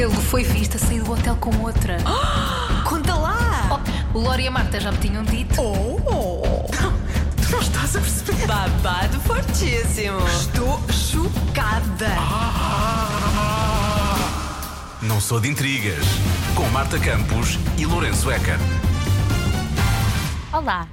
Ele foi visto a sair do hotel com outra. Conta lá! Oh, o Lori e a Marta já me tinham dito. Oh! Tu não estás a perceber? Babado fortíssimo. Estou chocada! Não sou de intrigas. Com Marta Campos e Lourenço Eker. Olá,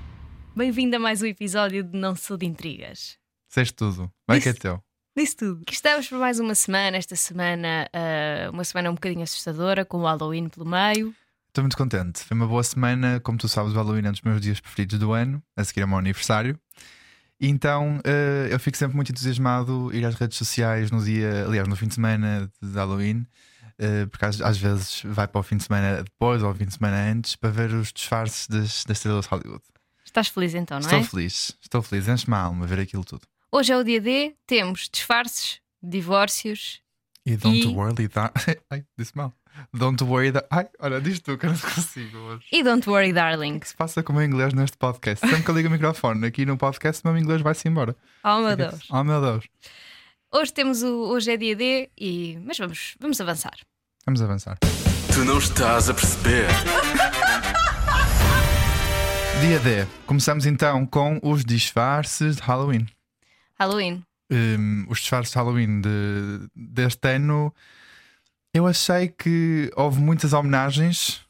bem-vindo a mais um episódio de Não Sou de Intrigas. Disseste tudo. Vai que é teu. Disse tudo. Aqui estamos por mais uma semana. Esta semana, ah, uma semana um bocadinho assustadora, com o Halloween pelo meio. Estou muito contente. Foi uma boa semana. Como tu sabes, o Halloween é um dos meus dias preferidos do ano, a seguir ao meu aniversário. E Então eh, eu fico sempre muito entusiasmado ir às redes sociais no dia, aliás, no fim de semana de Halloween, eh, porque às, às vezes vai para o fim de semana depois ou o fim de semana antes para ver os disfarces das, das estrelas de Hollywood. Estás feliz então, não estou é? feliz, estou feliz, enche-me a alma ver aquilo tudo. Hoje é o dia D, temos disfarces, divórcios. E don't E- worry that. Ai, disse mal. Don't worry that. Ai, olha, diz tu que eu não consigo hoje. E don't worry, darling. O que se passa com o meu inglês neste podcast? Sempre que eu ligo o microfone aqui no podcast, o meu inglês vai-se embora. Oh meu Deus. Oh meu Deus. Hoje temos o Hoje é dia D, e... mas vamos, vamos avançar. Vamos avançar. Tu não estás a perceber. Dia D. Começamos então com os disfarces de Halloween. Halloween. Hum, os disfarces de Halloween de- deste ano, eu achei que houve muitas homenagens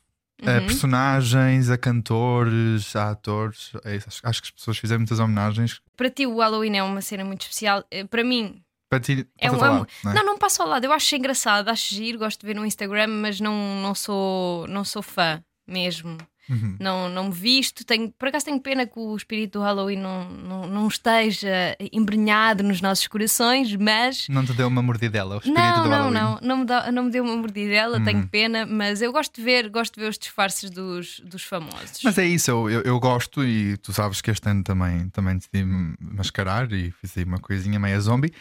a Uhum. personagens, a cantores, a atores. É acho, acho que as pessoas fizeram muitas homenagens. Para ti, o Halloween é uma cena muito especial. Eh, Para mim, Para ti, É um amo. não é? Não, não passo ao lado. Eu acho engraçado, acho giro, gosto de ver no Instagram, mas não, não, sou, não sou fã mesmo. Uhum. Não, não me visto. Tenho, por acaso tenho pena que o espírito do Halloween não, não, não esteja embrenhado nos nossos corações, mas. Não te deu uma mordidela, o espírito Não, do não, Halloween. não, não me, dá, não me deu uma mordidela, Hum. tenho pena, mas eu gosto de ver, gosto de ver os disfarces dos, dos famosos. Mas é isso, eu, eu, eu gosto e tu sabes que este ano também, também decidi mascarar e fiz aí uma coisinha meia zombie.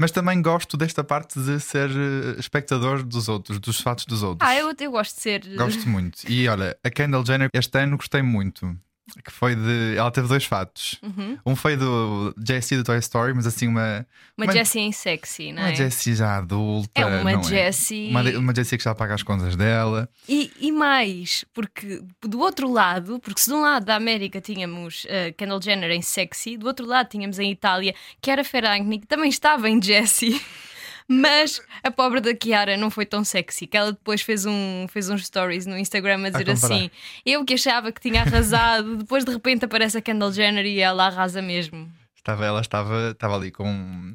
Mas também gosto desta parte de ser eh, espectador dos outros, dos fatos dos outros. Ah, eu, eu gosto de ser. Gosto muito. E olha, a Kendall Jenner este ano gostei muito. Que foi de. Ela teve dois fatos. Uhum. Um foi do Jessie do Toy Story, mas assim uma. Uma Uma- Jessie em sexy, não Uma é? Jessie já adulta. É uma não Jessie. Uma, uma Jessie que já paga as contas dela. E, e mais, porque do outro lado, porque se de um lado da América tínhamos uh, Kendall Jenner em sexy, do outro lado tínhamos em Itália Chiara Ferragni, que também estava em Jessie. Mas a pobre da Chiara não foi tão sexy, que ela depois fez, um, fez uns stories no Instagram a dizer comparar. assim: Eu que achava que tinha arrasado, depois de repente aparece a Kendall Jenner e ela arrasa mesmo. Estava, ela estava, estava ali com.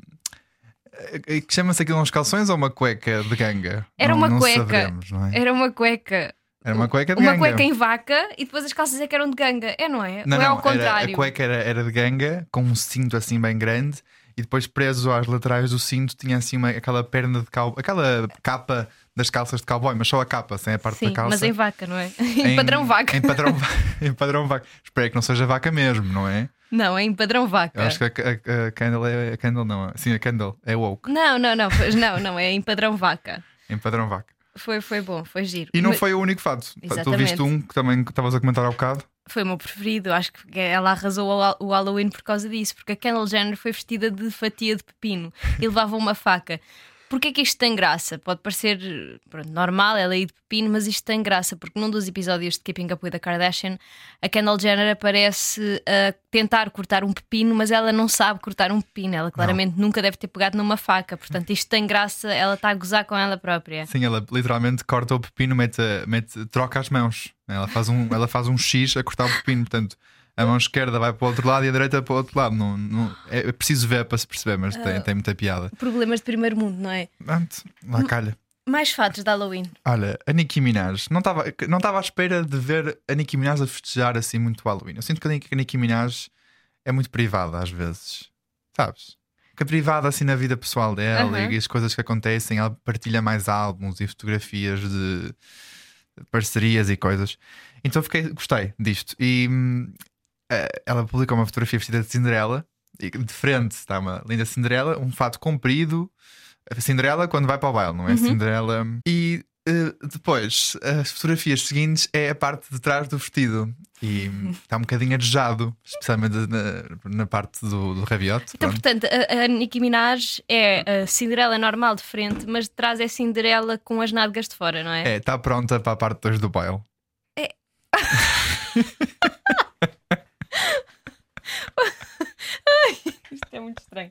eh, que Chama-se aquilo uns calções ou uma cueca de ganga? Era Não- uma não cueca. saberemos, não é? Era uma cueca. Era uma cueca de Uma ganga. cueca em vaca e depois as calças é que eram de ganga. É, não é? Não, Ou é não, ao contrário? Era, a cueca era, era de ganga, com um cinto assim bem grande, e depois preso às laterais do cinto tinha assim uma, aquela perna de cowboy, aquela capa das calças de cowboy, mas só a capa, sem a parte Sim, da calça. mas em vaca, não é? Em, padrão vaca. Em padrão, em padrão vaca. Espero que não seja vaca mesmo, não é? Não, é em padrão vaca. Eu acho que a, a, a Kendall é. A Kendall não, sim, a Kendall é woke, Não, não, não, pois não, não, é em padrão vaca. em padrão vaca. Foi, foi bom, foi giro. E não Mas foi o único fato. Tu Exatamente. viste um que também estavas a comentar há bocado. Foi o meu preferido. Acho que ela arrasou o Hall- o Halloween por causa disso, porque a Kendall Jenner foi vestida de fatia de pepino e levava uma faca. Porquê que isto tem graça? Pode parecer pronto, normal, ela ir de pepino, mas isto tem graça, porque num dos episódios de Keeping Up with the Kardashian, a Kendall Jenner aparece a tentar cortar um pepino, mas ela não sabe cortar um pepino. Ela claramente nunca deve ter pegado numa faca. Portanto, isto tem graça, ela está a gozar com ela própria. Sim, ela literalmente corta o pepino, mete, mete, troca as mãos. Ela faz, um, ela faz um X a cortar o pepino. Portanto, a mão esquerda vai para o outro lado e a direita para o outro lado. Não, não- é preciso ver para se perceber, mas tem, tem muita piada. Problemas de primeiro mundo, não é? Pronto, lá calha. Mais fatos de Halloween. Olha, a Nicki Minaj, não estava não à espera de ver a Nicki Minaj a festejar assim muito o Halloween. Eu sinto que a Nicki- Minaj é muito privada às vezes, sabes? Que é privada assim na vida pessoal dela e as coisas que acontecem. Ela partilha mais álbuns e fotografias de parcerias e coisas. Então fiquei, gostei disto. E hum, ela publicou uma fotografia vestida de Cinderela e de frente está uma linda Cinderela, um fato comprido. A Cinderela quando vai para o baile, não é? Uhum. Cinderela. E eh, depois, as fotografias seguintes é a parte de trás do vestido. E está um bocadinho arejado, especialmente na, na parte do, do rabiote. Então, pronto. portanto, a, a Nicki Minaj é a Cinderela normal de frente, mas de trás é Cinderela com as nádegas de fora, não é? É, está pronta para a parte 2 do baile. Isto é muito estranho.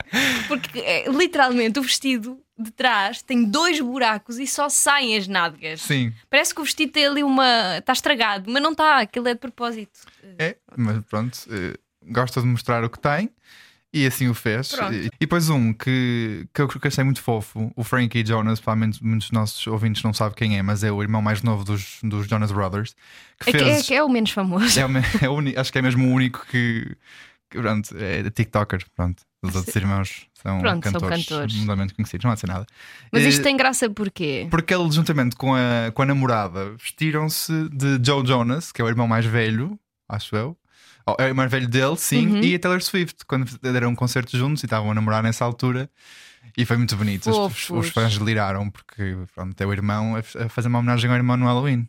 Porque é, literalmente o vestido de trás tem dois buracos e só saem as nádegas. Sim, Parece que o vestido tem ali uma. está estragado, mas não está, aquilo é de propósito. é, mas pronto, eh, gosta de mostrar o que tem e assim o fez. Pronto. E, depois um que, que eu achei muito fofo, o Frankie Jonas, provavelmente muitos dos nossos ouvintes não sabem quem é, mas é o irmão mais novo dos, dos Jonas Brothers, que É, fez. é, que é o menos famoso. É o é o acho que é mesmo o único que, que, pronto, é TikToker. Pronto. Os outros irmãos são, Pronto, são cantores, cantores. mundialmente conhecidos, não há de ser nada. Mas isto Eh, tem graça porquê? Porque ele, juntamente com a, com a namorada, vestiram-se de Joe Jonas, que é o irmão mais velho, acho eu. Oh, É o mais velho dele, sim, Uhum. e a Taylor Swift, quando deram um concerto juntos e estavam a namorar nessa altura. E foi muito bonito. Os, os, fãs deliraram, porque pronto, é o irmão a, fazer uma homenagem ao irmão no Halloween.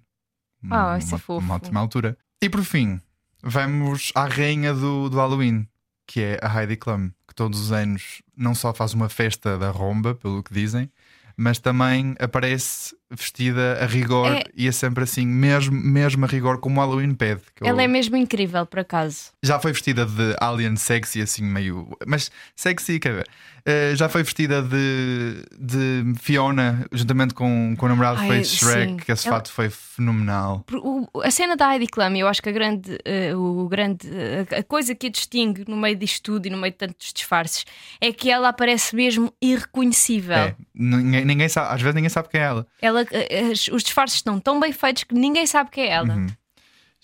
Ah, isso é uma, fofo. Uma ótima altura. E por fim, vamos à rainha do, do Halloween, que é a Heidi Klum, que todos os anos não só faz uma festa da romba, pelo que dizem, mas também aparece vestida a rigor É- e é sempre assim, mesmo, mesmo a rigor, como o Halloween pede. que eu- Ela é mesmo incrível, por acaso. Já foi vestida de alien sexy, assim meio. Mas sexy, quer ver? Eh, já foi vestida de, de Fiona, juntamente com, com o namorado Ai, feito Shrek, sim. que esse Ela- fato foi fenomenal. O- a cena da Heidi Klum, eu acho que a grande, eh, o grande eh, a coisa que a distingue no meio disto tudo e no meio de tantos disfarces é que ela aparece mesmo irreconhecível. É, ninguém, ninguém sabe, às vezes ninguém sabe quem é ela. Ela, eh, as- os disfarces estão tão bem feitos que ninguém sabe quem é ela. Uhum.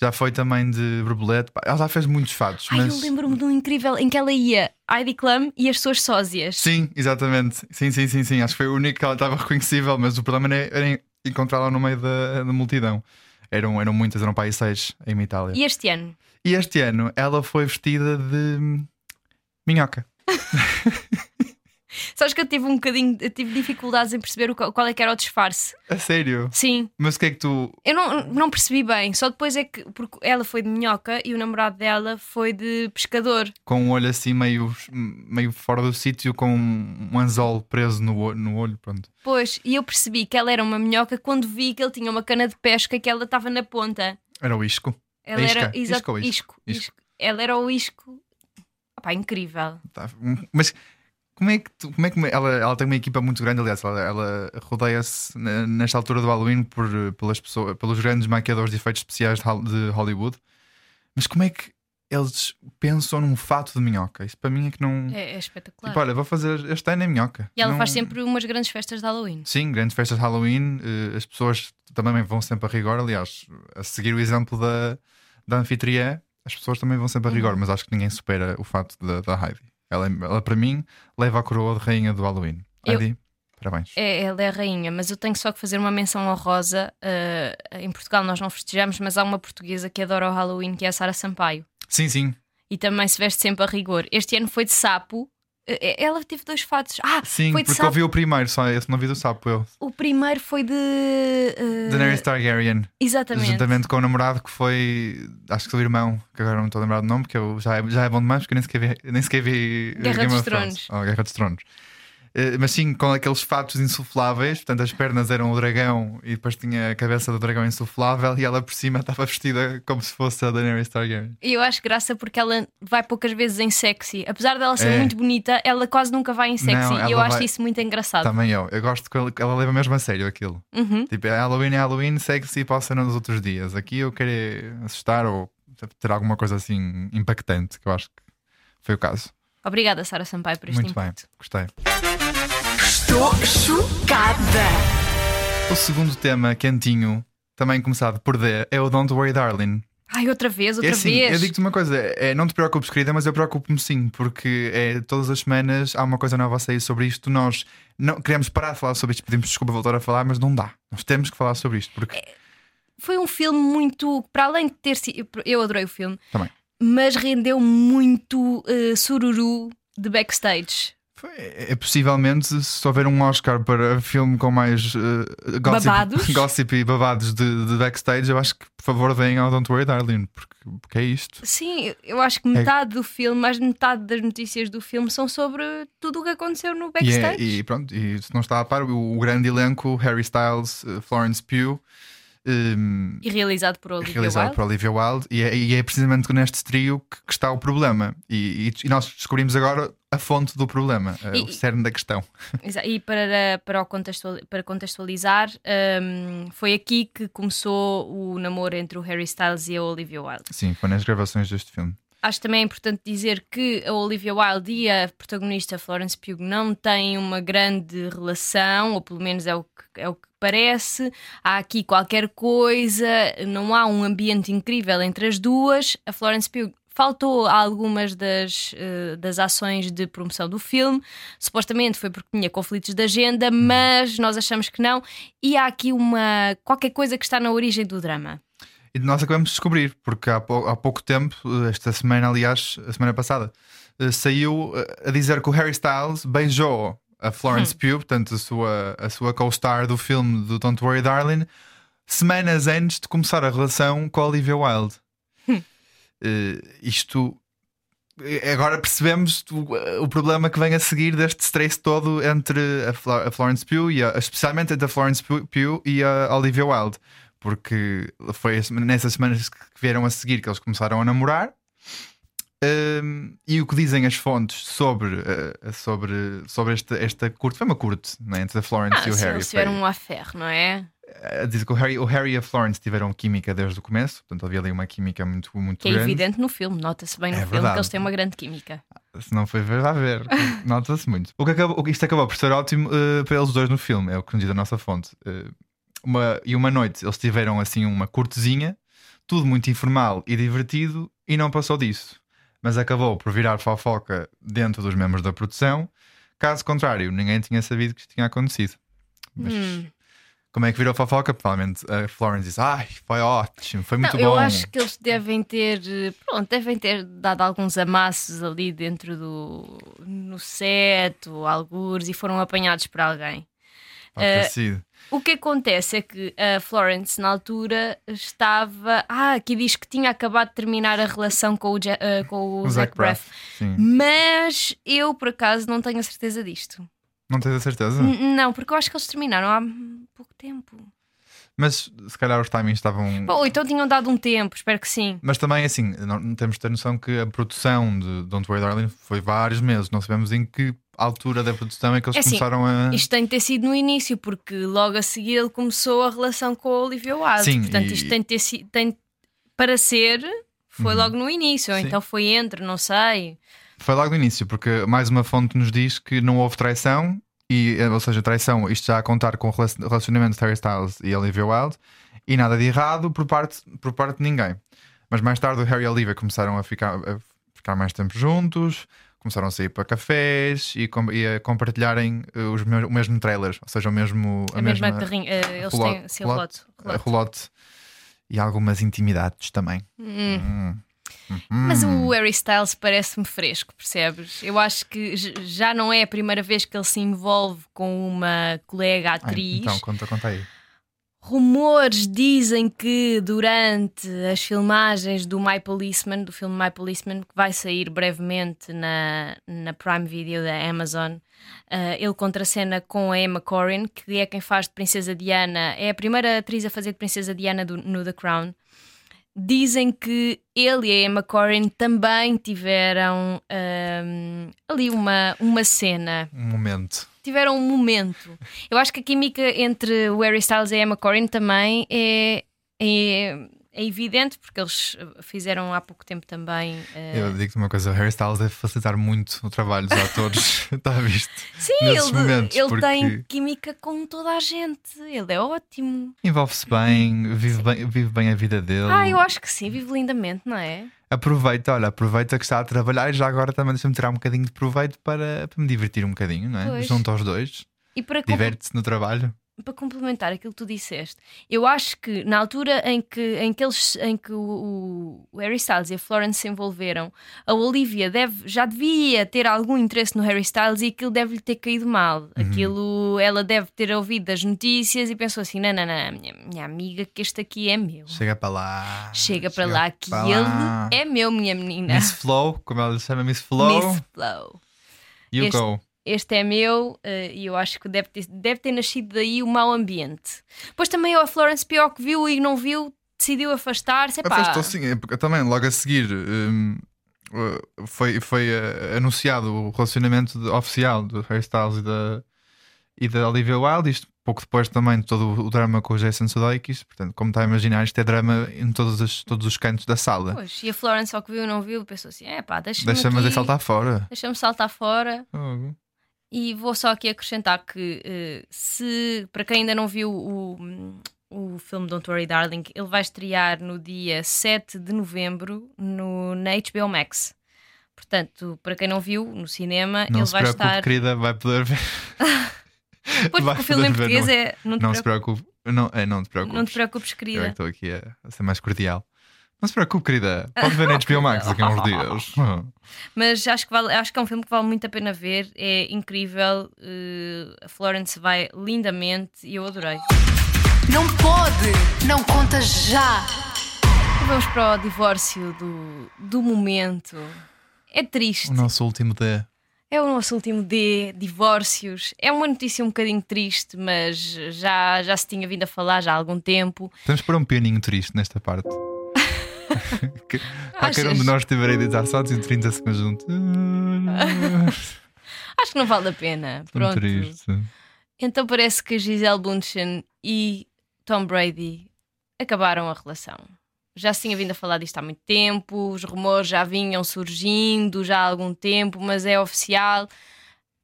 Já foi também de borbolete. Ela já fez muitos fatos, Ai, mas. eu lembro-me de um incrível em que ela ia Heidi Klum e as suas sósias. Sim, exatamente. Sim, sim, sim, sim. Acho que foi o único que ela estava reconhecível, mas o problema era, encontrá-la no meio da, da multidão. Eram, eram muitas, eram para aí seis em Itália. E este ano? E este ano ela foi vestida de minhoca. Sabes que eu tive um bocadinho, tive dificuldades em perceber qual é que era o disfarce. A sério? Sim, Mas o que é que tu. eu não, não percebi bem. Só depois é que. Porque ela foi de minhoca e o namorado dela foi de pescador. Com um olho assim meio, meio fora do sítio, com um anzol preso no, olho- no olho, pronto. Pois, e eu percebi que ela era uma minhoca quando vi que ele tinha uma cana de pesca que ela estava na ponta. Era o isco. Ela isca? era isco? isco, Isco. isco. Ela era o isco. Opá, incrível. Tá, Mas como é que, tu- como é que ela, ela tem uma equipa muito grande, aliás, ela, ela rodeia-se nesta altura do Halloween por, pelas pessoas, pelos grandes maquiadores de efeitos especiais de Hol- de Hollywood. Mas como é que eles pensam num fato de minhoca? Isso para mim é que não. É, é espetacular. Tipo, olha, vou fazer este ano em minhoca. e ela Não- faz sempre umas grandes festas de Halloween. Sim, grandes festas de Halloween, eh, as pessoas também vão sempre a rigor. Aliás, a seguir o exemplo da, da anfitriã, as pessoas também vão sempre a rigor, Uhum. mas acho que ninguém supera o facto da, da Heidi. Ela, ela, para mim, leva a coroa de rainha do Halloween. Eu- Heidi, parabéns. É, ela é a rainha, mas eu tenho só que fazer uma menção honrosa. Uh, em Portugal nós não festejamos, mas há uma portuguesa que adora o Halloween, que é a Sara Sampaio. Sim, sim, E também se veste sempre a rigor. Este ano foi de sapo. Uh, Ela teve dois fatos. Ah, sim, foi de porque eu sapo. vi o primeiro, só esse não vi do sapo eu. O primeiro foi de. uh, Daenerys Targaryen, Exatamente. juntamente com o namorado que foi, acho que foi o irmão, que agora não estou a lembrar do nome, porque eu, já, é, já é bom demais, porque eu nem sequer vi, nem sequer vi Guerra Game dos of Thrones. Oh, Guerra dos Tronos. Eh, Mas sim, com aqueles fatos insufláveis, portanto, as pernas eram o dragão e depois tinha a cabeça do dragão insuflável e ela por cima estava vestida como se fosse a Daenerys Targaryen. E eu acho graça porque ela vai poucas vezes em sexy. Apesar dela ser É. muito bonita, ela quase nunca vai em sexy. Não, e eu ela acho vai- isso muito engraçado. Também eu. Eu gosto que ela- ela leva mesmo a sério aquilo. Uhum. Tipo, é Halloween, é Halloween, sexy ser nos outros dias. Aqui eu quero é assustar ou ter alguma coisa assim impactante, que eu acho que foi o caso. Obrigada, Sara Sampaio, por este Muito bem, gostei. Estou chocada. O segundo tema quentinho, também começado por D, é o Don't Worry Darling. Ai, outra vez, outra é assim, vez. eu digo-te uma coisa, é, não te preocupes, querida, mas eu preocupo-me sim, porque é, todas as semanas há uma coisa nova a sair sobre isto. Nós não queremos parar de falar sobre isto, pedimos desculpa voltar a falar, mas não dá. Nós temos que falar sobre isto, porque Foi um filme muito. Para além de ter sido. Eu adorei o filme, também mas rendeu muito eh, sururu de backstage. É, é possivelmente se houver um Oscar para filme com mais uh, gossip, Babados? gossip e babados de, de backstage, eu acho que por favor deem ao Don't Worry Darling, porque, porque é isto. Sim, eu acho que metade do filme, mais de metade das notícias do filme são sobre tudo o que aconteceu no E, é- backstage. e pronto, e se não está a par, o, o grande elenco, Harry Styles, uh, Florence Pugh. Um, E realizado por Olivia realizado Wilde. por Olivia Wilde, e é, e é precisamente neste trio que, que está o problema. E, e- e nós descobrimos agora a fonte do problema, uh, E- o cerne da questão. E para, para, o contextuali- para contextualizar, hum, foi aqui que começou o namoro entre o Harry Styles e a Olivia Wilde. Sim, foi nas gravações deste filme. Acho também importante dizer que a Olivia Wilde e a protagonista Florence Pugh não têm uma grande relação, ou pelo menos é o que, é o que parece. Há aqui qualquer coisa, não há um ambiente incrível entre as duas. A Florence Pugh faltou a algumas das, eh, das ações de promoção do filme. Supostamente foi porque tinha conflitos de agenda, mas nós achamos que não. E há aqui uma qualquer coisa que está na origem do drama. E nós acabamos de descobrir, porque há, pou- há pouco tempo, eh, esta semana, aliás, a semana passada, eh, saiu eh, a dizer que o Harry Styles beijou a Florence Pugh, portanto, a sua, a sua co-star do filme do Don't Worry Darling, semanas antes de começar a relação com a Olivia Wilde. Eh, isto. Agora percebemos o, o problema que vem a seguir deste stress todo entre a, Flo- a Florence Pugh, e a, especialmente entre a Florence Pugh e a Olivia Wilde, porque foi as- nessas semanas que vieram a seguir que eles começaram a namorar. Um, e o que dizem as fontes sobre, uh, sobre, sobre esta, esta curte foi uma curte não é? entre a Florence Ah, e o Harry. eles tiveram um affair, não é? Uh, diz que o Harry, o Harry e a Florence tiveram química desde o começo, portanto havia ali uma química muito, muito Que é grande. evidente no filme, nota-se bem no É filme verdade. que eles têm uma grande química. Se não foi ver, vai ver. Nota-se muito. O que acabou, isto acabou por ser ótimo uh, para eles dois no filme, é o que nos diz a nossa fonte. Uh, uma, e uma noite eles tiveram assim uma curtezinha, tudo muito informal e divertido, e não passou disso. Mas acabou por virar fofoca dentro dos membros da produção. Caso contrário, ninguém tinha sabido que isto tinha acontecido. Mas Hum. como é que virou fofoca? Provavelmente a Florence diz: Ai, foi ótimo, foi muito Não, eu bom. acho que eles devem ter, eh, pronto, devem ter dado alguns amassos ali dentro do no set, ou algures, e foram apanhados por alguém. Pode ter eh, sido. O que acontece é que a Florence, na altura, estava. Ah, aqui diz que tinha acabado de terminar a relação com o, Je- eh, com o, O Zach Braff. Braff. Mas eu, por acaso, não tenho a certeza disto. Não tens a certeza? N- Não, porque eu acho que eles terminaram há pouco tempo. Mas se calhar os timings estavam. Bom, então tinham dado um tempo, espero que sim. Mas também, assim, não temos de ter noção que a produção de Don't Worry Darling foi vários meses. Não sabemos em que altura da produção é que eles É assim, começaram a. Isto tem de ter sido no início, porque logo a seguir ele começou a relação com a Olivia Wilde. Sim, Portanto, e- isto tem de ter sido. Tem, para ser, foi Uhum. logo no início, ou Sim. então foi entre, não sei. Foi logo no início, porque mais uma fonte nos diz que não houve traição, e, eh, ou seja, traição, isto já a contar com o relacion- relacionamento de Harry Styles e Olivia Wilde, e nada de errado por parte, por parte de ninguém. Mas mais tarde o Harry e a Olivia começaram a ficar, a ficar mais tempo juntos, começaram a sair para cafés e, com- e a compartilharem eh, os o mesmo trailer, ou seja, o mesmo, A, mesma carrinha. eh, eles relote- têm sim, relote- relote. relote. relote e algumas intimidades também. Hum. Hum. Mas o Harry Styles parece-me fresco, percebes? Eu acho que já não é a primeira vez que ele se envolve com uma colega Ai, atriz. então, conta, conta aí. Rumores dizem que durante as filmagens do My Policeman, do filme My Policeman, que vai sair brevemente na, na Prime Video da Amazon, eh, ele contracena com a Emma Corrin, que é quem faz de Princesa Diana, é a primeira atriz a fazer de Princesa Diana do- no The Crown. Dizem que ele e a Emma Corrin também tiveram ahm, ali uma, uma cena Um momento. Tiveram um momento. Eu acho que a química entre o Harry Styles e a Emma Corrin também é, é, é evidente, porque eles fizeram há pouco tempo também. eh, Eu digo-te uma coisa: o Harry Styles deve facilitar muito o trabalho dos atores. Está visto? Sim, ele, momentos, ele porque- tem química com toda a gente. Ele é ótimo. Envolve-se bem vive, bem, vive bem a vida dele. Ah, eu acho que sim, vive lindamente, não é? Aproveita, olha, aproveita que está a trabalhar e já agora também deixa-me tirar um bocadinho de proveito para, para me divertir um bocadinho, não é? Pois. Junto aos dois. E para, com- Diverte-se no trabalho. Para complementar aquilo que tu disseste, eu acho que na altura em que, em que, eles, em que o, o Harry Styles e a Florence se envolveram, a Olivia deve, já devia ter algum interesse no Harry Styles e aquilo deve-lhe ter caído mal. Aquilo, ela deve ter ouvido as notícias e pensou assim: não, não, não, minha, minha amiga, que este aqui é meu. Chega para lá. Chega para lá que para ele lá. é meu, minha menina. Miss Flow, como ela se chama, Miss Flow. Miss Flow. You Este- go. Este é meu eh, e eu acho que deve ter, deve ter nascido daí o mau ambiente. Depois também a Florence Pugh que viu e não viu, decidiu afastar-se. Afastou sim, é também logo a seguir hum, uh, foi, foi uh, anunciado o relacionamento de- oficial do Harry Styles e da, e da Olivia Wilde. Isto pouco depois também de todo o drama com o Jason Sudeikis. Portanto, como está a imaginar, isto é drama em todos os, todos os cantos da sala. Pois, e a Florence só que viu e não viu, pensou assim: é pá, deixa-me aqui, fazer saltar fora. deixa-me saltar fora. E vou só aqui acrescentar que eh, se para quem ainda não viu o, o filme Don't Worry Darling, ele vai estrear no dia 7 de novembro no, na HBO Max. Portanto, para quem não viu no cinema, Não ele se vai preocupe, estar. querida, vai poder ver. Pois vai porque o filme em português não- é. Não te, Não se preocup- preocupe. Não, é, não te preocupes. não te preocupes, Eu é querida. estou aqui a ser mais cordial. Não se preocupe, querida. Pode ver na HBO Max daqui a uns dias. Mas acho que, vale, acho que é um filme que vale muito a pena ver. É incrível. eh, a Florence vai lindamente e eu adorei. Não pode! Não conta já! Vamos para o divórcio do, do momento. É triste. O nosso último D. É o nosso último D, divórcios. É uma notícia um bocadinho triste, mas já, já se tinha vindo a falar já há algum tempo. Temos para um pianinho triste nesta parte. Que- Qualquer um de nós tiver de dar só 30 segundos junto. Acho que não vale a pena. Pronto. triste. Então parece que Gisele Bundchen e Tom Brady acabaram a relação. Já se tinha vindo a falar disto há muito tempo, os rumores já vinham surgindo já há algum tempo, mas é oficial.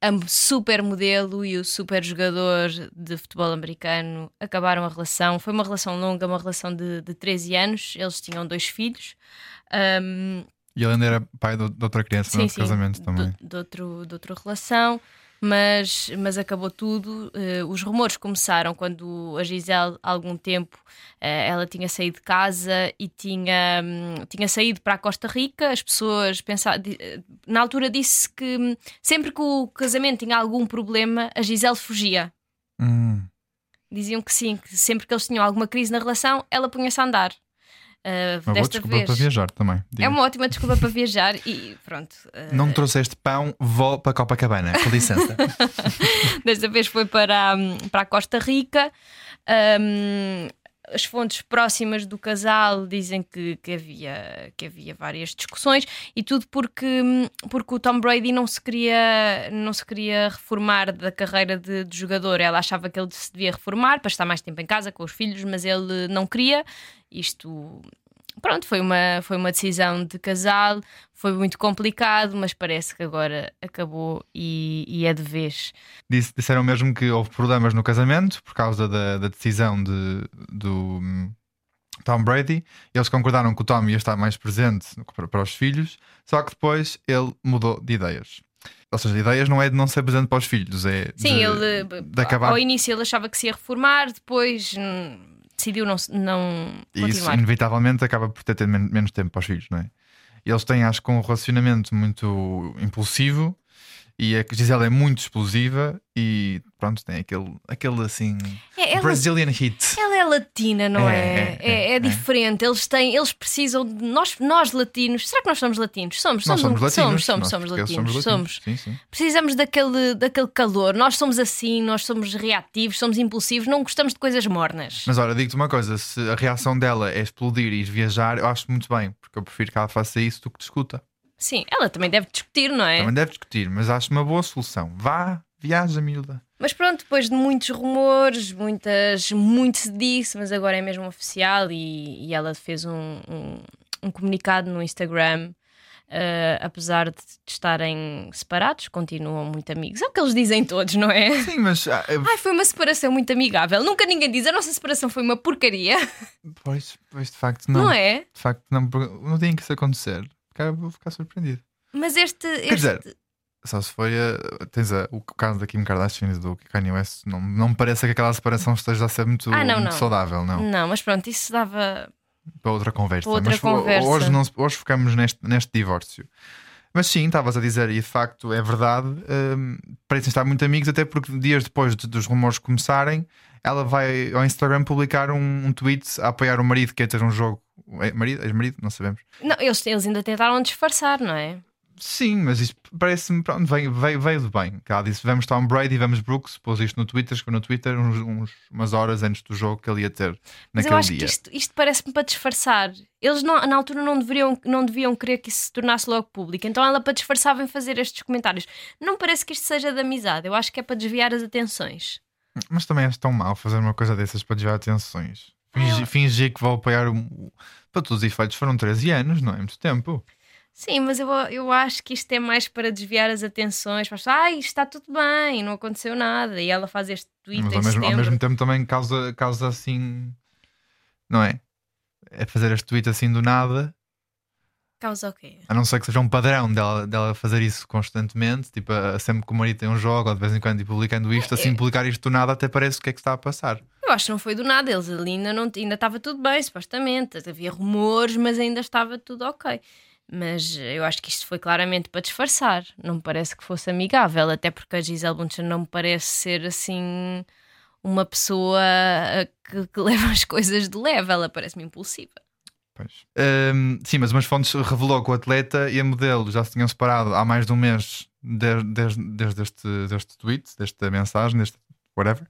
A supermodelo e o super jogador de futebol americano acabaram a relação. Foi uma relação longa, uma relação de, de 13 anos. Eles tinham dois filhos. Um, E ele ainda era pai de de outra criança no outro casamento também. de, de outro, de outra relação, mas, mas acabou tudo. Eh, os rumores começaram quando a Gisele, há algum tempo, eh, ela tinha saído de casa e tinha, hum, tinha saído para a Costa Rica. As pessoas pensavam, eh, na altura disse que hum, sempre que o casamento tinha algum problema, a Gisele fugia. Hum. Diziam que sim, que sempre que eles tinham alguma crise na relação, ela punha-se a andar. Eh, Uma boa desta desculpa vez. para viajar também. É diga. uma ótima desculpa para viajar e pronto. eh, Não me trouxeste pão, vou para Copacabana. Com licença. Desta vez foi para, hum, para a Costa Rica. Hum, as fontes próximas do casal dizem que, que, havia, que havia várias discussões e tudo porque, porque o Tom Brady não se queria, não se queria reformar da carreira de, de jogador. Ela achava que ele se devia reformar para estar mais tempo em casa com os filhos, mas ele não queria. Isto pronto, foi uma, foi uma decisão de casal, foi muito complicado, mas parece que agora acabou e, e é de vez. Disse- disseram mesmo que houve problemas no casamento por causa da, da decisão de, do hum, Tom Brady. Eles concordaram que o Tom ia estar mais presente para, para os filhos, só que depois ele mudou de ideias. Ou seja, ideias não é de não ser presente para os filhos, é Sim, de, ele de acabar. ao início ele achava que se ia reformar, depois hum, decidiu não, não E isso, continuar. inevitavelmente, acaba por ter, ter men- menos tempo para os filhos, não é? E Eles têm, acho que, um relacionamento muito impulsivo e a Gisele é muito explosiva e pronto, tem aquele, aquele assim. É, ela, Brazilian hit. ela é latina, não É, é? é, É, é, é diferente. Eles têm, eles precisam de nós, nós latinos. Será que nós somos latinos? Somos, somos somos, latinos. somos, somos, somos latinos. Somos. Sim, sim. Precisamos daquele, daquele calor. Nós somos assim, nós somos reativos, somos impulsivos, não gostamos de coisas mornas. Mas olha, digo-te uma coisa: se a reação dela é explodir e ir viajar, eu acho muito bem, porque eu prefiro que ela faça isso do que discuta. Sim, ela também deve discutir, não é? Também deve discutir, mas acho uma boa solução. Vá, viaja, miúda. Mas pronto, depois de muitos rumores, muitas, muito se disse, mas agora é mesmo oficial e, e ela fez um, um, um comunicado no Instagram. eh, apesar de estarem separados, continuam muito amigos. É o que eles dizem todos, não é? Sim, mas. ah, eu- Ai, foi uma separação muito amigável. Nunca ninguém diz a nossa separação foi uma porcaria, Pois, pois, de facto, não. não, é? De facto, não, porque no dia em que isso acontecer, vou ficar surpreendido. Mas este. Quer este... dizer, Só se foi a, tens a, o caso da Kim Kardashian e do Kanye West. Não, não me parece que aquela separação esteja a ser muito, Ah, não, muito não. saudável, não. Não, mas pronto, isso dava. Para outra conversa. Para outra Mas conversa. Hoje, não, hoje focamos neste, neste divórcio. Mas sim, estavas a dizer, e de facto é verdade, hum, parecem estar muito amigos, até porque dias depois de- dos rumores começarem, ela vai ao Instagram publicar um, um tweet a apoiar o marido que quer ter um jogo. É, marido? Ex-marido? Não sabemos. Não, eles, eles ainda tentaram disfarçar, não é? Sim, mas isto parece-me, pronto, veio, veio, veio de bem. Que Ela disse: vamos Tom Brady, vamos Brooks, pôs isto no Twitter, escreveu no Twitter uns, uns- umas horas antes do jogo que ele ia ter Mas naquele eu acho dia. que isto, isto parece-me para disfarçar. Eles não- na altura não deveriam, não deviam querer que isso se tornasse logo público. Então ela, para disfarçar, vem fazer estes comentários. Não parece que isto seja de amizade. Eu acho que é para desviar as atenções. Mas também és tão mau fazer uma coisa dessas para desviar atenções. Fingir, fingir que vou apoiar o. Para todos os efeitos foram 13 anos, não é muito tempo. Sim, mas eu, eu acho que isto é mais para desviar as atenções. Para falar, ai, está tudo bem, não aconteceu nada. E ela faz este tweet Mas ao mesmo, ao mesmo tempo também causa, causa assim. Não é? É fazer este tweet assim do nada, Causa o quê? a não ser que seja um padrão dela, dela fazer isso constantemente, tipo, sempre que o marido tem um jogo, ou de vez em quando, e publicando isto, É, assim, publicar isto do nada, até parece o que é que está a passar. Eu acho que não foi do nada. Eles ali ainda, não, ainda estava tudo bem, supostamente. Havia rumores, mas ainda estava tudo ok. Mas eu acho que isto foi claramente para disfarçar. Não me parece que fosse amigável, até porque a Gisele Bundchen não me parece ser assim uma pessoa eh, que, que leva as coisas de leve. Ela parece-me impulsiva. Pois. Hum, sim, mas umas fontes revelou que o atleta e a modelo já se tinham separado há mais de um mês desde, desde, desde este, deste tweet, desta mensagem, deste whatever.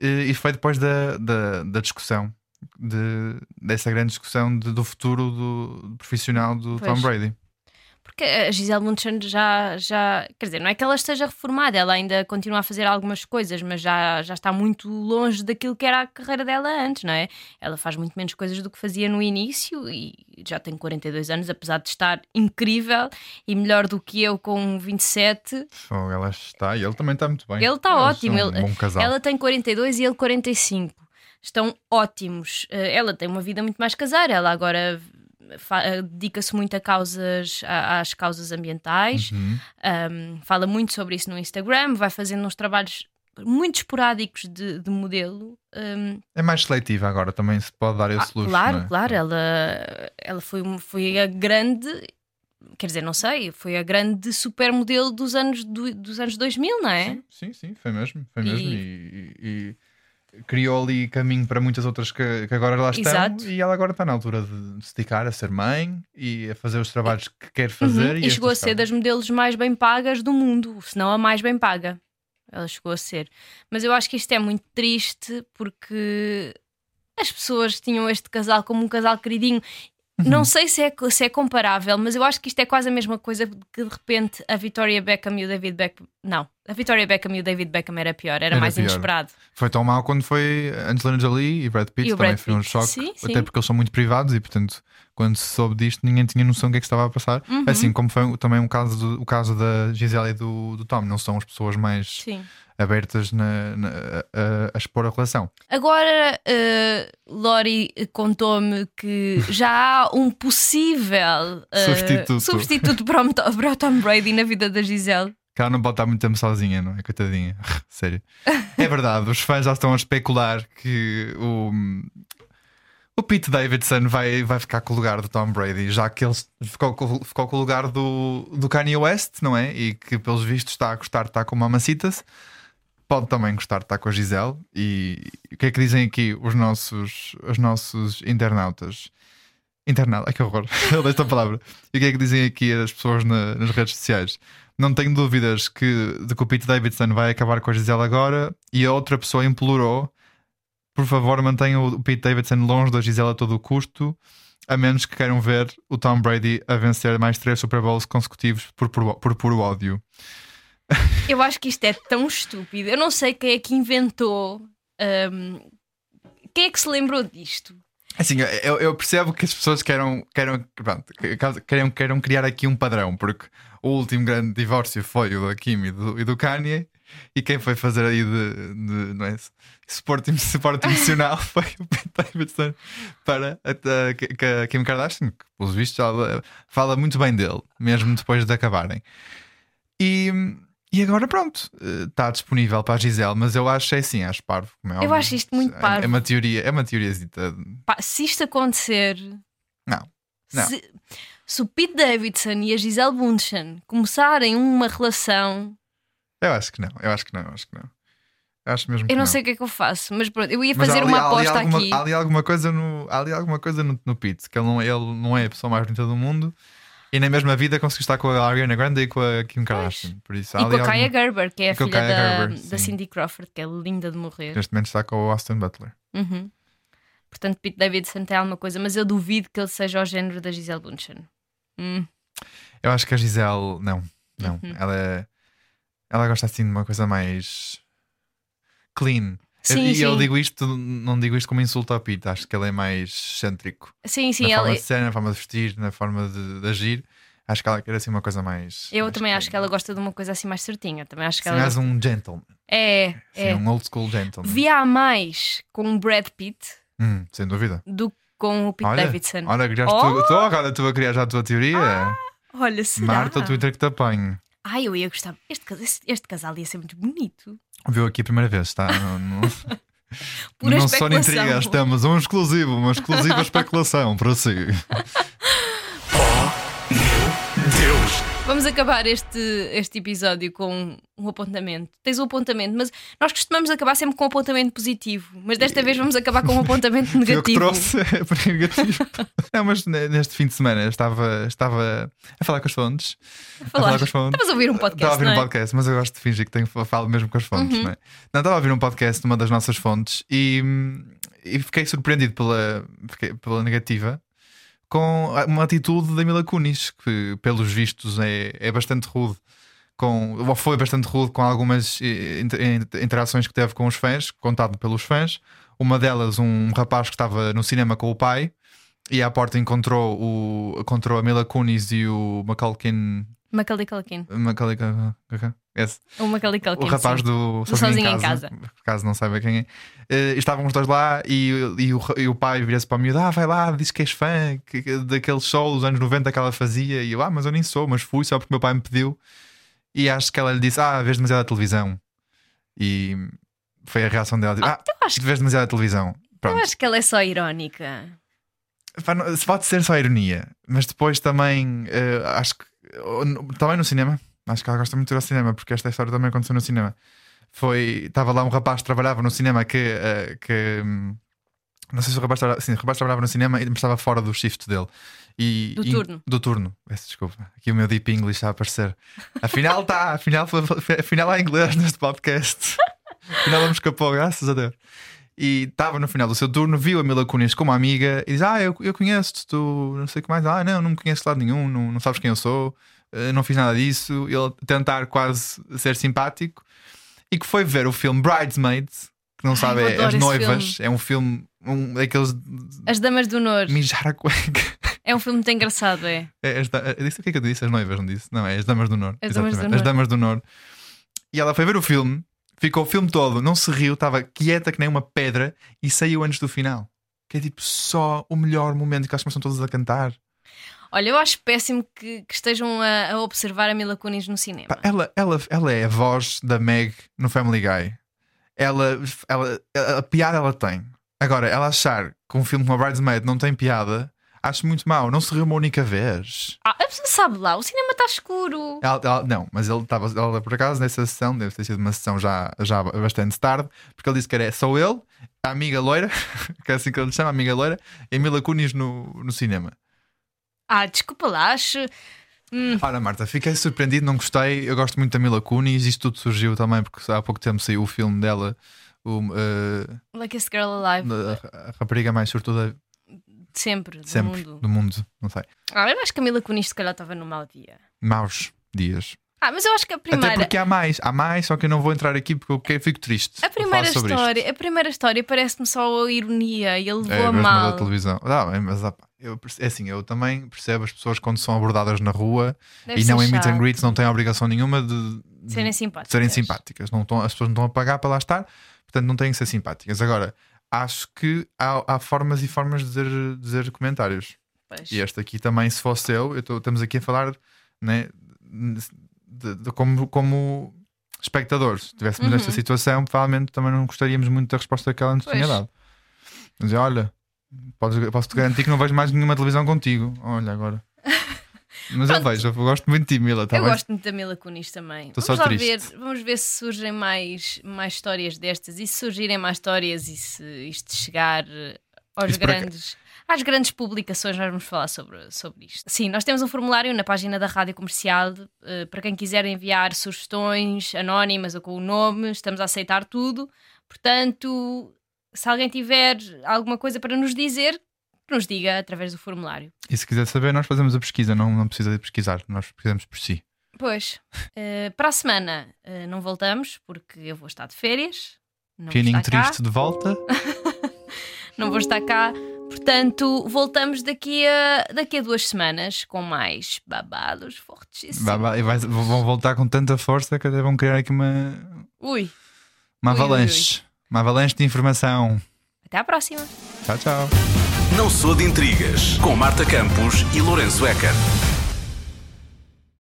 E, e foi depois da, da, da discussão, de, dessa grande discussão de- do futuro do, do profissional do Pois. Tom Brady. Porque a Gisele Bundchen já, já. Quer dizer, não é que ela esteja reformada, ela ainda continua a fazer algumas coisas, mas já, já está muito longe daquilo que era a carreira dela antes, não é? Ela faz muito menos coisas do que fazia no início e já tem 42 anos, apesar de estar incrível e melhor do que eu com 27. Fogo, ela está e ele também está muito bem. Ele está ótimo. Ele- Um bom casal. Ela tem 42 e ele 45. Estão ótimos. Eh, Ela tem uma vida muito mais caseira. Ela agora dedica-se muito a causas, a- às causas ambientais. Uhum. Um, fala muito sobre isso no Instagram. Vai fazendo uns trabalhos muito esporádicos de, de modelo. Um, É mais seletiva agora, também se pode dar esse ah, luxo. claro, é? claro. Ela, ela foi, foi a grande. Quer dizer, não sei, foi a grande supermodelo dos anos, do- dos anos 2000, não é? Sim, sim, sim, foi mesmo. Foi mesmo. E, e- e criou ali caminho para muitas outras que, que agora lá estão. Exato. E ela agora está na altura de se dedicar a ser mãe e a fazer os trabalhos que quer fazer. Uhum, E, E chegou a ser das modelos mais bem pagas do mundo, se não a mais bem paga. Ela chegou a ser. Mas eu acho que isto é muito triste porque as pessoas tinham este casal como um casal queridinho. Uhum. Não sei se é, se é comparável, mas eu acho que isto é quase a mesma coisa que de repente a Victoria Beckham e o David Beckham. Não, a Victoria Beckham e o David Beckham era pior, era, Era mais pior. inesperado. Foi tão mal quando foi Angelina Jolie e Brad Pitt E também Brad foi um Pitt, choque. sim, até sim. porque eles são muito privados e, portanto, quando se soube disto, ninguém tinha noção do que é que estava a passar. Uhum. Assim como foi também o caso, do, o caso da Gisele e do, do Tom. Não são as pessoas mais Sim. Abertas na, na- a, a expor a relação. Agora, eh, Lori contou-me que já há um possível eh, Substituto. substituto para, o, para o Tom Brady na vida da Gisele. Que ela não pode estar muito tempo sozinha, não é? Coitadinha. Sério. É verdade, os fãs já estão a especular que o, o Pete Davidson vai, vai ficar com o lugar do Tom Brady, já que ele ficou, com- ficou com o lugar do, do Kanye West, não é? E que, pelos vistos, está a gostar de estar com o Mamacitas. Pode também gostar de estar com a Gisele. E o que é que dizem aqui os nossos, os nossos internautas? Internauta, que horror, desta palavra. E o que é que dizem aqui as pessoas na- nas redes sociais? Não tenho dúvidas que, de que o Pete Davidson vai acabar com a Gisele agora. E a outra pessoa implorou: por favor, mantenham o Pete Davidson longe da Gisele a todo o custo, a menos que queiram ver o Tom Brady a vencer mais três Super Bowls consecutivos por, por, por puro ódio. Eu acho que isto é tão estúpido. Eu não sei quem é que inventou. ahm, quem é que se lembrou disto? Assim, eu, eu percebo que as pessoas queiram, queiram, pronto, que- queiram, queiram criar aqui um padrão, porque o último grande divórcio foi o da Kim e do, e do Kanye, e quem foi fazer aí de, de não é, suporte, suporte emocional foi o Pete Davidson para a, a- a Kim Kardashian, que pelos vistos ela fala muito bem dele, mesmo depois de acabarem. E, e agora pronto, está disponível para a Gisele, mas eu acho é assim, acho parvo. Como é Eu óbvio. acho isto muito É- parvo. É uma teoria, é uma teoria. Pá, se isto acontecer. Não. Não. Se, se o Pete Davidson e a Gisele Bundchen começarem uma relação, Eu acho que não, eu acho que não, eu acho que não. Eu acho mesmo eu não sei o que é que eu faço, mas pronto, eu ia fazer ali- uma há ali aposta alguma, aqui. Há ali alguma coisa no, há ali alguma coisa no, no Pete, que ele não, ele não é a pessoa mais bonita do mundo e na mesma vida conseguiu estar com a Ariana Grande e com a Kim Kardashian. Por isso, E com a Kaya alguma- Gerber, que é a filha da, Gerber, da. Cindy Crawford, que é linda de morrer. Neste momento está com o Austin Butler. Uhum. Portanto, Pete Davidson tem alguma coisa, mas eu duvido que ele seja ao género da Gisele Bundchen. Hum. Eu acho que a Gisele, não, não. Uhum. Ela, ela gosta assim de uma coisa mais clean. Sim, e sim. eu digo isto, não digo isto como insulto ao Pete, acho que ele é mais excêntrico. Sim, sim, na ela, forma de ser, na forma de vestir, na forma de, de agir. Acho que ela quer assim uma coisa mais. eu mais também acho que ela gosta de uma coisa assim mais certinha. Também acho que Assim, ela. mais um gentleman. É, Assim, é. um old school gentleman. Via mais com o Brad Pitt Hum, sem dúvida. do que com o Pete Olha, Davidson. Olha, criaste Oh! tu, tu, agora tu a criar já a tua teoria. Olha, será? Marta, o Twitter que te apanho. Ai, eu ia gostar. Este, este, este casal ia ser muito bonito. Viu aqui a primeira vez, tá? Não, não, Pura não só intrigas, temos um exclusivo, uma exclusiva especulação para si. Vamos acabar este, este episódio com um apontamento. Tens um apontamento, mas nós costumamos acabar sempre com um apontamento positivo. Mas desta vez vamos acabar com um apontamento Fui eu que negativo. trouxe é para negativo. Não, mas ne- neste fim de semana estava, estava a falar com as fontes. A falar. com as fontes. Estavas a ouvir um podcast, Estava a ouvir não um é? podcast, mas eu gosto de fingir que tenho, falo mesmo com as fontes, não é? Não, estava a ouvir um podcast de uma das nossas fontes e, hum, e fiquei surpreendido pela, pela negativa com uma atitude da Mila Kunis, que pelos vistos é, é bastante rude. Com, ou foi bastante rude com algumas eh, inter- interações que teve com os fãs, contado pelos fãs. Uma delas, um rapaz que estava no cinema com o pai e à porta encontrou, o, encontrou a Mila Kunis e o Macaulay Macaulay Culkin. Macaulay esse. O Macaulay Culkin. O rapaz sim. do Do Sozinho em Casa. por caso não saiba quem é. Eh, estavam os dois lá e, e, o, e o pai vira-se para o miúdo: Ah, vai lá, diz que és fã que, que- daquele show dos anos 90 que ela fazia. E eu, ah, mas eu nem sou, mas fui só porque meu pai me pediu. E acho que ela lhe disse: Ah, vês demasiada televisão. E foi a reação dela: Ah, eu acho- vês demasiada televisão. Eu Pronto. acho que ela é só irónica. Pode ser só ironia, mas depois também eh, acho que também no cinema. Acho que ela gosta muito de ir ao cinema, porque esta história também aconteceu no cinema. Foi, estava lá um rapaz que trabalhava no cinema que, eh, que hum, não sei se o rapaz, trabalhava, sim, o rapaz trabalhava no cinema e estava fora do shift dele. E, Do e- turno. Do turno, peço desculpa. Aqui o meu deep English está a aparecer. Afinal está, afinal, afinal há inglês neste podcast. Afinal me escapou, graças a Deus. E estava no final do seu turno, viu a Mila Kunis como amiga e diz: Ah, eu, eu conheço-te, tu não sei o que mais. Ah, não, não me conheces de lado nenhum, não, não sabes quem eu sou, eh, não fiz nada disso. Ele tentar quase ser simpático e que foi ver o filme Bridesmaids, que não Ai, sabe, é As Noivas. É um filme, um daqueles As Damas do Nor. mijar a cueca. É um filme muito engraçado, é. É, as eu disse o que é que eu disse? As noivas, não disse? Não, é as damas do Norte. As Damas do. Norte. As damas do Norte. E ela foi ver o filme, ficou o filme todo, não se riu, estava quieta que nem uma pedra e saiu antes do final. Que é tipo só o melhor momento que elas começam todas a cantar. Olha, eu acho péssimo que, que estejam a, a observar a Mila Kunis no cinema. Pá, ela, ela, ela é a voz da Meg no Family Guy. Ela, ela, a, a piada ela tem. Agora, ela achar que um filme como a Bridesmaid não tem piada, acho muito mau. Não se riu uma única vez. Ah, a pessoa sabe lá, o cinema está escuro. Ela- ela- não, mas ele estava ela, por acaso nessa sessão, deve ter sido uma sessão já, já bastante tarde, porque ele disse que era só ele, a amiga loira, que é assim que ele lhe chama, a amiga loira, e a Mila Kunis no, no cinema. Ah, desculpa lá, acho. Hum, Ora, Marta, fiquei surpreendido, não gostei. Eu gosto muito da Mila Kunis, isto tudo surgiu também porque há pouco tempo saiu o filme dela, o, eh, Luckiest Girl Alive. a, a rapariga mais sortuda Sempre, do sempre mundo. do mundo, não sei. Ah, eu acho que a Mila Kunis se calhar estava no mau dia. Maus dias. Ah, mas eu acho que a Até primeira. porque há mais, há mais, só que eu não vou entrar aqui porque eu fico triste. A primeira sobre isto. história, a primeira história parece-me só a ironia e ele levou É, a mal. da televisão. Não, é, mas ah, eu, é assim, eu também percebo as pessoas quando são abordadas na rua Deve e não em meet and greets não têm a obrigação nenhuma de, de Serem simpáticas. serem simpáticas. Não estão, as pessoas não estão a pagar para lá estar, portanto não têm que ser simpáticas. Agora, acho que há, há formas e formas de dizer, dizer comentários. Pois. E este aqui também, se fosse eu, eu tô- estamos aqui a falar né, de- de- como, como espectadores, se estivéssemos Uhum. nesta situação, provavelmente também não gostaríamos muito da resposta que ela nos tinha Pois. dado. Mas olha, posso-te garantir que não vejo mais nenhuma televisão contigo. Olha agora. Mas eu Pronto. vejo, eu gosto muito de Mila. Tá eu bem? gosto muito da Mila Kunis também. Tô vamos só ver, vamos ver se surgem mais, mais histórias destas e se surgirem mais histórias e se isto chegar eh, aos Isso grandes. Às grandes publicações, nós vamos falar sobre, sobre isto. Sim, nós temos um formulário na página da Rádio Comercial eh, para quem quiser enviar sugestões anónimas ou com o nome, estamos a aceitar tudo. Portanto, se alguém tiver alguma coisa para nos dizer, que nos diga através do formulário. E se quiser saber, nós fazemos a pesquisa, não, não precisa de pesquisar, nós pesquisamos por si. Pois, eh, para a semana eh, não voltamos porque eu vou estar de férias. Pianinho cá, triste de volta. não vou estar cá. Portanto, voltamos daqui a, daqui a duas semanas com mais babados vá, e vai- vão voltar com tanta força que até vão criar aqui uma, Ui, uma Ui, ui, avalanche. Uma avalanche de informação. Até à próxima. Tchau, tchau. Não sou de intrigas. Com Marta Campos e Lourenço Eker.